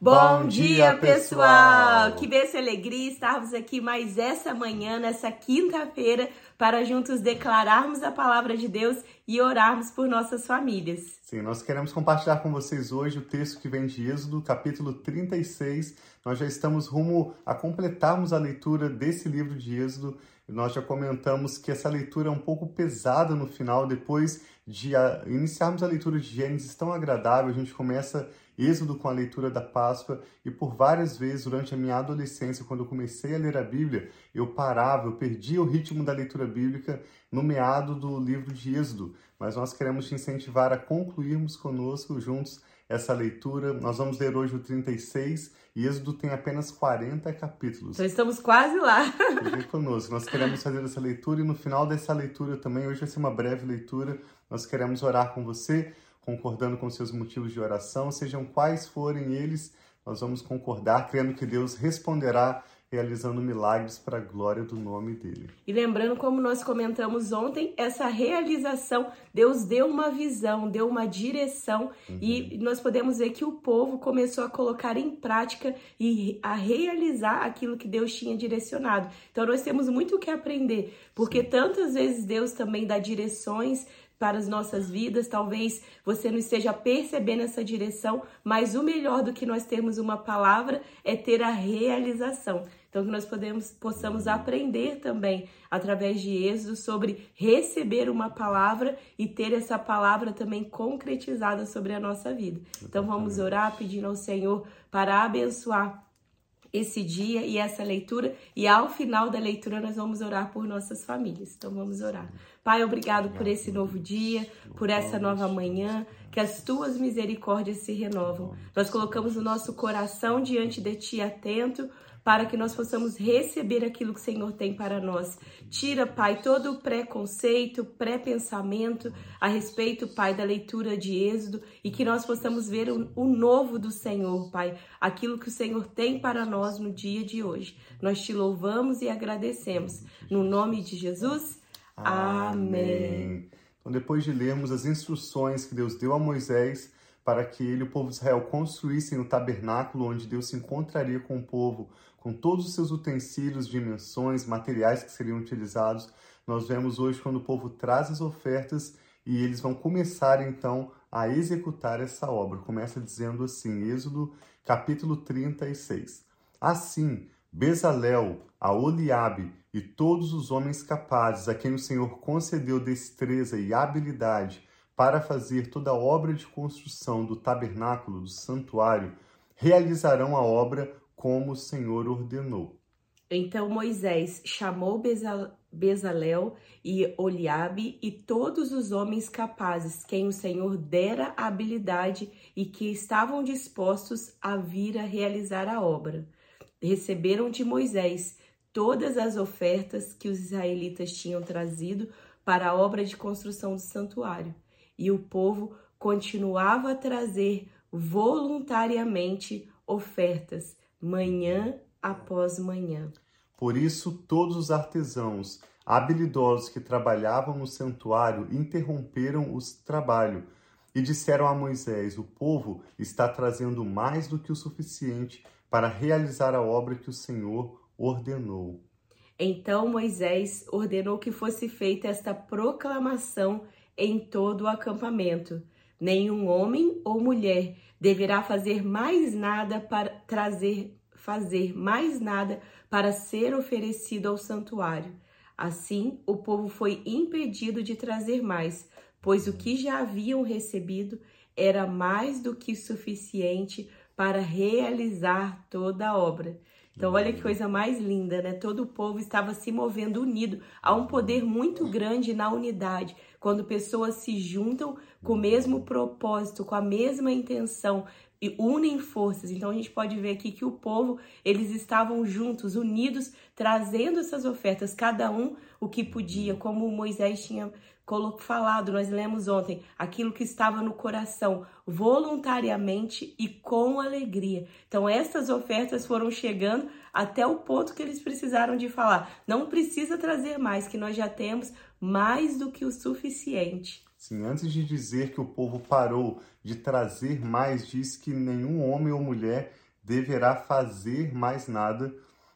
Bom, dia, pessoal! Que bênção e alegria estarmos aqui mais essa manhã, nessa quinta-feira, para juntos declararmos a palavra de Deus e orarmos por nossas famílias. Sim, nós queremos compartilhar com vocês hoje o texto que vem de Êxodo, capítulo 36. Nós já estamos rumo a completarmos a leitura desse livro de Êxodo. Nós já comentamos que essa leitura é um pouco pesada no final, depois de iniciarmos a leitura de Gênesis tão agradável, a gente começa Êxodo com a leitura da Páscoa e por várias vezes durante a minha adolescência, quando eu comecei a ler a Bíblia, eu parava, eu perdia o ritmo da leitura bíblica no meado do livro de Êxodo. Mas nós queremos te incentivar a concluirmos conosco juntos essa leitura. Nós vamos ler hoje o 36 e Êxodo tem apenas 40 capítulos. Então estamos quase lá. Vem conosco. Nós queremos fazer essa leitura e no final dessa leitura também, hoje vai ser uma breve leitura, nós queremos orar com você concordando com seus motivos de oração, sejam quais forem eles, nós vamos concordar, crendo que Deus responderá realizando milagres para a glória do nome dele. E lembrando, como nós comentamos ontem, essa realização, Deus deu uma visão, deu uma direção uhum. e nós podemos ver que o povo começou a colocar em prática e a realizar aquilo que Deus tinha direcionado. Então nós temos muito o que aprender, porque Sim. tantas vezes Deus também dá direções para as nossas vidas. Talvez você não esteja percebendo essa direção, mas o melhor do que nós termos uma palavra é ter a realização. Então que nós podemos possamos aprender também através de Êxodo sobre receber uma palavra e ter essa palavra também concretizada sobre a nossa vida. Então vamos orar pedindo ao Senhor para abençoar esse dia e essa leitura e ao final da leitura nós vamos orar por nossas famílias. Então vamos orar. Pai, obrigado por esse novo dia, por essa nova manhã, que as tuas misericórdias se renovam. Nós colocamos o nosso coração diante de ti atento para que nós possamos receber aquilo que o Senhor tem para nós. Tira, Pai, todo o preconceito, pré-pensamento a respeito, Pai, da leitura de Êxodo e que nós possamos ver o, o novo do Senhor, Pai, aquilo que o Senhor tem para nós no dia de hoje. Nós te louvamos e agradecemos. No nome de Jesus, amém. Então, depois de lermos as instruções que Deus deu a Moisés, para que ele e o povo de Israel construíssem o tabernáculo onde Deus se encontraria com o povo, com todos os seus utensílios, dimensões, materiais que seriam utilizados. Nós vemos hoje quando o povo traz as ofertas e eles vão começar então a executar essa obra. Começa dizendo assim, Êxodo capítulo 36. Assim, Bezalel, a Oliabe e todos os homens capazes a quem o Senhor concedeu destreza e habilidade para fazer toda a obra de construção do tabernáculo, do santuário, realizarão a obra como o Senhor ordenou. Então Moisés chamou Bezalel e Oliabe e todos os homens capazes, quem o Senhor dera habilidade e que estavam dispostos a vir a realizar a obra. Receberam de Moisés todas as ofertas que os israelitas tinham trazido para a obra de construção do santuário e o povo continuava a trazer voluntariamente ofertas, manhã após manhã. Por isso, todos os artesãos habilidosos que trabalhavam no santuário interromperam o trabalho e disseram a Moisés: O povo está trazendo mais do que o suficiente para realizar a obra que o Senhor ordenou. Então Moisés ordenou que fosse feita esta proclamação em todo o acampamento. Nenhum homem ou mulher deverá fazer mais nada para trazer fazer mais nada para ser oferecido ao santuário. Assim, o povo foi impedido de trazer mais, pois o que já haviam recebido era mais do que suficiente para realizar toda a obra. Então, olha que coisa mais linda, né? Todo o povo estava se movendo unido. Há um poder muito grande na unidade. Quando pessoas se juntam com o mesmo propósito, com a mesma intenção, e unem forças. Então a gente pode ver aqui que o povo, eles estavam juntos, unidos, trazendo essas ofertas, cada um o que podia, como Moisés tinha falado, nós lemos ontem, aquilo que estava no coração, voluntariamente e com alegria. Então, essas ofertas foram chegando até o ponto que eles precisaram de falar. Não precisa trazer mais, que nós já temos mais do que o suficiente. Sim, antes de dizer que o povo parou de trazer mais, diz que nenhum homem ou mulher deverá fazer mais nada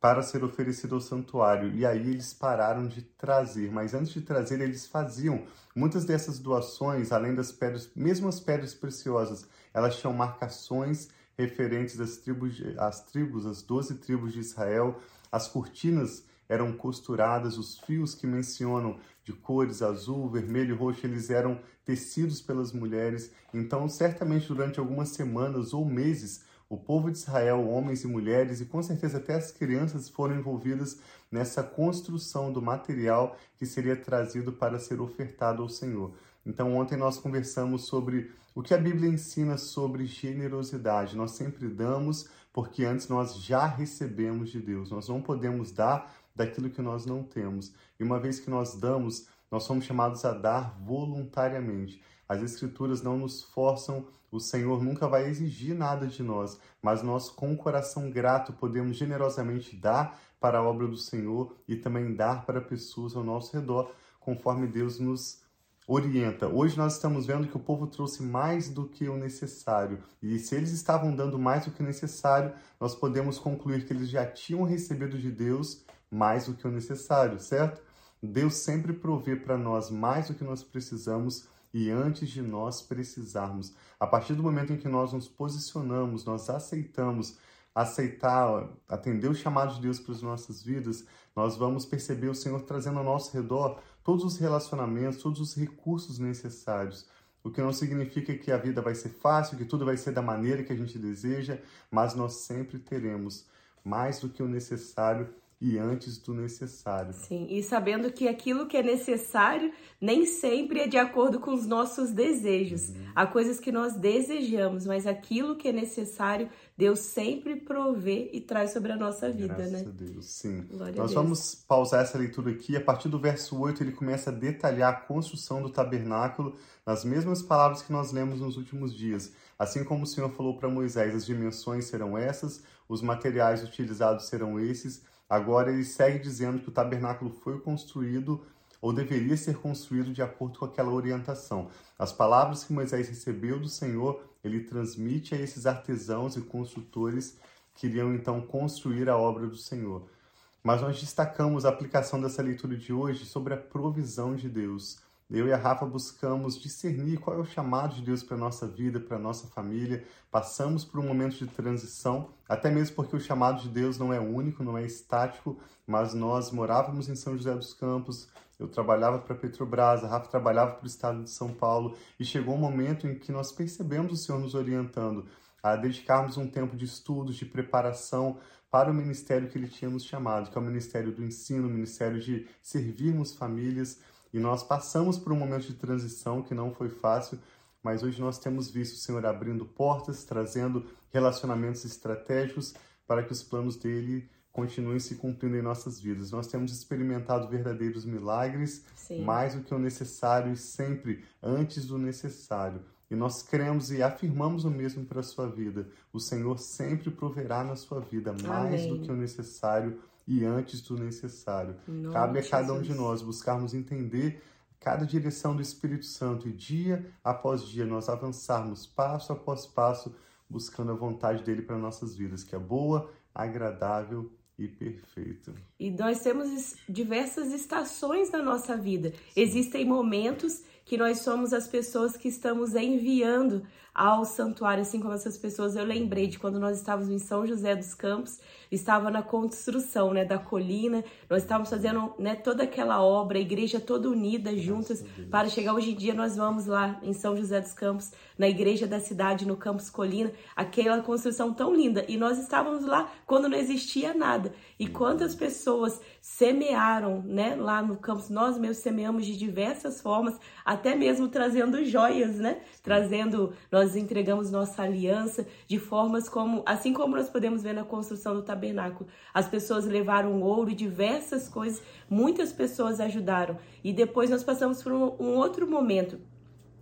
para ser oferecido ao santuário. E aí eles pararam de trazer, mas antes de trazer, eles faziam. Muitas dessas doações, além das pedras, mesmo as pedras preciosas, elas tinham marcações referentes às tribos, às tribos, as doze tribos de Israel. As cortinas eram costuradas, os fios que mencionam de cores azul, vermelho e roxo, eles eram tecidos pelas mulheres. Então, certamente durante algumas semanas ou meses, o povo de Israel, homens e mulheres, e com certeza até as crianças foram envolvidas nessa construção do material que seria trazido para ser ofertado ao Senhor. Então, ontem nós conversamos sobre o que a Bíblia ensina sobre generosidade. Nós sempre damos porque antes nós já recebemos de Deus. Nós não podemos dar daquilo que nós não temos. E uma vez que nós damos, nós somos chamados a dar voluntariamente. As Escrituras não nos forçam, o Senhor nunca vai exigir nada de nós, mas nós, com o coração grato, podemos generosamente dar para a obra do Senhor e também dar para pessoas ao nosso redor, conforme Deus nos orienta. Hoje nós estamos vendo que o povo trouxe mais do que o necessário. E se eles estavam dando mais do que o necessário, nós podemos concluir que eles já tinham recebido de Deus mais do que o necessário, certo? Deus sempre provê para nós mais do que nós precisamos e antes de nós precisarmos. A partir do momento em que nós nos posicionamos, nós aceitamos aceitar, atender o chamado de Deus para as nossas vidas, nós vamos perceber o Senhor trazendo ao nosso redor todos os relacionamentos, todos os recursos necessários. O que não significa que a vida vai ser fácil, que tudo vai ser da maneira que a gente deseja, mas nós sempre teremos mais do que o necessário e antes do necessário. Sim, e sabendo que aquilo que é necessário nem sempre é de acordo com os nossos desejos. Uhum. Há coisas que nós desejamos, mas aquilo que é necessário, Deus sempre provê e traz sobre a nossa vida, Graças né? Graças a Deus, sim. Glória Nós vamos pausar essa leitura aqui. A partir do verso 8, ele começa a detalhar a construção do tabernáculo nas mesmas palavras que nós lemos nos últimos dias. Assim como o Senhor falou para Moisés, as dimensões serão essas, os materiais utilizados serão esses, Agora ele segue dizendo que o tabernáculo foi construído ou deveria ser construído de acordo com aquela orientação. As palavras que Moisés recebeu do Senhor, ele transmite a esses artesãos e construtores que iriam então construir a obra do Senhor. Mas nós destacamos a aplicação dessa leitura de hoje sobre a provisão de Deus. Eu e a Rafa buscamos discernir qual é o chamado de Deus para a nossa vida, para a nossa família. Passamos por um momento de transição, até mesmo porque o chamado de Deus não é único, não é estático, mas nós morávamos em São José dos Campos, eu trabalhava para a Petrobras, a Rafa trabalhava para o estado de São Paulo, e chegou um momento em que nós percebemos o Senhor nos orientando a dedicarmos um tempo de estudos, de preparação para o ministério que Ele tinha nos chamado, que é o ministério do ensino, o ministério de servirmos famílias. E nós passamos por um momento de transição que não foi fácil, mas hoje nós temos visto o Senhor abrindo portas, trazendo relacionamentos estratégicos para que os planos dele continuem se cumprindo em nossas vidas. Nós temos experimentado verdadeiros milagres, Sim. mais do que o necessário e sempre antes do necessário. E nós cremos e afirmamos o mesmo para a sua vida. O Senhor sempre proverá na sua vida mais Amém. do que o necessário e antes do necessário. Cabe a cada um de nós buscarmos entender cada direção do Espírito Santo e dia após dia nós avançarmos passo após passo buscando a vontade dele para nossas vidas, que é boa, agradável e perfeita. E nós temos diversas estações na nossa vida. Sim. Existem momentos que nós somos as pessoas que estamos enviando ao santuário, assim como essas pessoas. Eu lembrei de quando nós estávamos em São José dos Campos, estava na construção, né, da colina. Nós estávamos fazendo, né, toda aquela obra, a igreja toda unida juntas para chegar hoje em dia nós vamos lá em São José dos Campos, na igreja da cidade, no Campus Colina, aquela construção tão linda. E nós estávamos lá quando não existia nada. E quantas pessoas semearam, né, lá no campus, nós mesmos semeamos de diversas formas, até mesmo trazendo joias, né? Trazendo, nós entregamos nossa aliança de formas como, assim como nós podemos ver na construção do tabernáculo, as pessoas levaram ouro e diversas coisas, muitas pessoas ajudaram. E depois nós passamos por um, um outro momento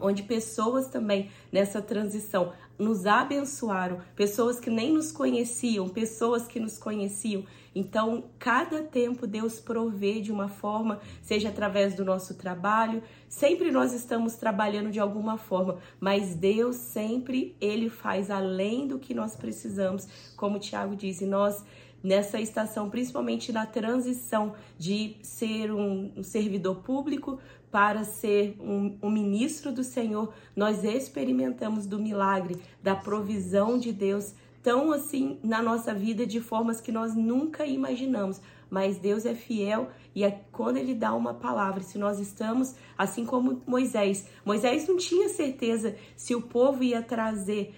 onde pessoas também nessa transição nos abençoaram, pessoas que nem nos conheciam, pessoas que nos conheciam. Então, cada tempo Deus provê de uma forma, seja através do nosso trabalho, sempre nós estamos trabalhando de alguma forma, mas Deus sempre ele faz além do que nós precisamos, como o Tiago diz, e nós nessa estação, principalmente na transição de ser um servidor público para ser um, um, ministro do Senhor, nós experimentamos do milagre, da provisão de Deus, tão assim na nossa vida de formas que nós nunca imaginamos. Mas Deus é fiel e é, quando Ele dá uma palavra, se nós estamos assim como Moisés, Moisés não tinha certeza se o povo ia trazer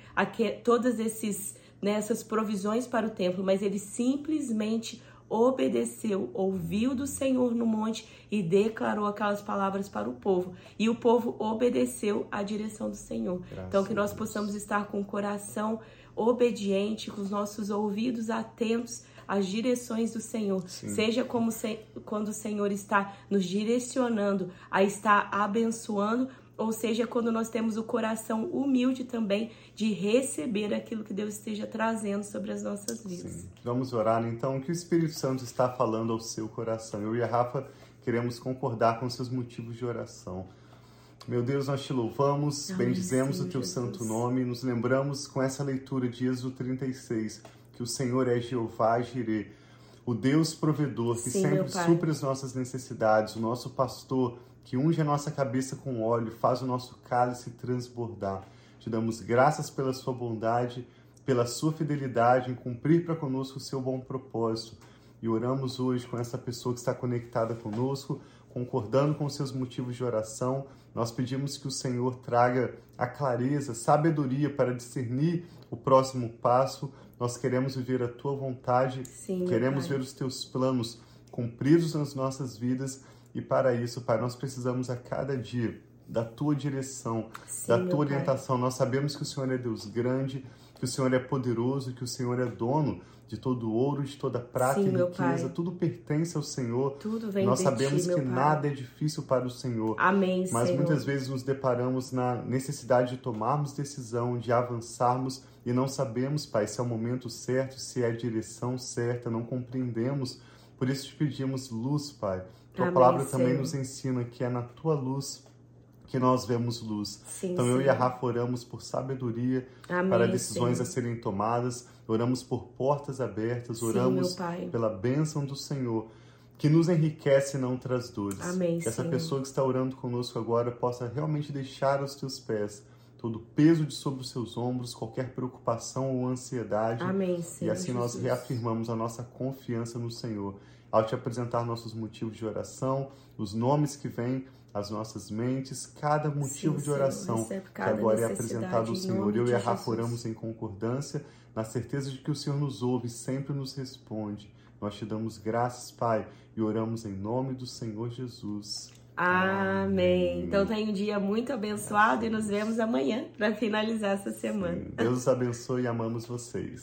todos esses nessas provisões para o templo, mas ele simplesmente obedeceu, ouviu do Senhor no monte e declarou aquelas palavras para o povo. E o povo obedeceu à direção do Senhor. Graças então, que nós possamos estar com o coração obediente, com os nossos ouvidos atentos às direções do Senhor. Sim. Seja como se, quando o Senhor está nos direcionando a estar abençoando ou seja, quando nós temos o coração humilde também de receber aquilo que Deus esteja trazendo sobre as nossas vidas. Sim. Vamos orar então, o que o Espírito Santo está falando ao seu coração. Eu e a Rafa queremos concordar com seus motivos de oração. Meu Deus, nós te louvamos, Amém, bendizemos sim, o teu Jesus. santo nome, nos lembramos com essa leitura de Êxodo 36 que o Senhor é Jeová Jireh, o Deus provedor que sim, sempre supre as nossas necessidades, o nosso pastor que unge a nossa cabeça com óleo, faz o nosso cálice transbordar. Te damos graças pela sua bondade, pela sua fidelidade em cumprir para conosco o seu bom propósito. E oramos hoje com essa pessoa que está conectada conosco, concordando com os seus motivos de oração. Nós pedimos que o Senhor traga a clareza, sabedoria para discernir o próximo passo. Nós queremos viver a tua vontade, Sim, queremos ver os teus planos cumpridos nas nossas vidas e para isso, Pai, nós precisamos a cada dia da tua direção, Sim, da tua orientação. Pai. Nós sabemos que o Senhor é Deus grande, que o Senhor é poderoso, que o Senhor é dono de todo ouro, de toda prata Sim, e riqueza. Tudo pertence ao Senhor. Tudo vem Nós sabemos ti, que nada é difícil para o Senhor. Amém, Mas Senhor. muitas vezes nos deparamos na necessidade de tomarmos decisão, de avançarmos e não sabemos, Pai, se é o momento certo, se é a direção certa, não compreendemos. Por isso te pedimos luz, Pai tua palavra também nos ensina que é na tua luz que nós vemos luz. Sim, então eu e a Rafa oramos por sabedoria Amém, para decisões Senhor. a serem tomadas, oramos por portas abertas, oramos sim, pela bênção do Senhor que nos enriquece e não traz dores. Amém, que essa pessoa que está orando conosco agora possa realmente deixar aos teus pés todo o peso de sobre os seus ombros, qualquer preocupação ou ansiedade. Amém, Senhor e assim Jesus. nós reafirmamos a nossa confiança no Senhor ao te apresentar nossos motivos de oração, os nomes que vêm às nossas mentes, cada motivo Sim, de oração que agora é apresentado ao Senhor. Eu e a Rafa oramos em concordância, na certeza de que o Senhor nos ouve e sempre nos responde. Nós te damos graças, Pai, e oramos em nome do Senhor Jesus. Amém. Então tenha um dia muito abençoado e nos vemos amanhã para finalizar essa semana. Sim. Deus abençoe e amamos vocês.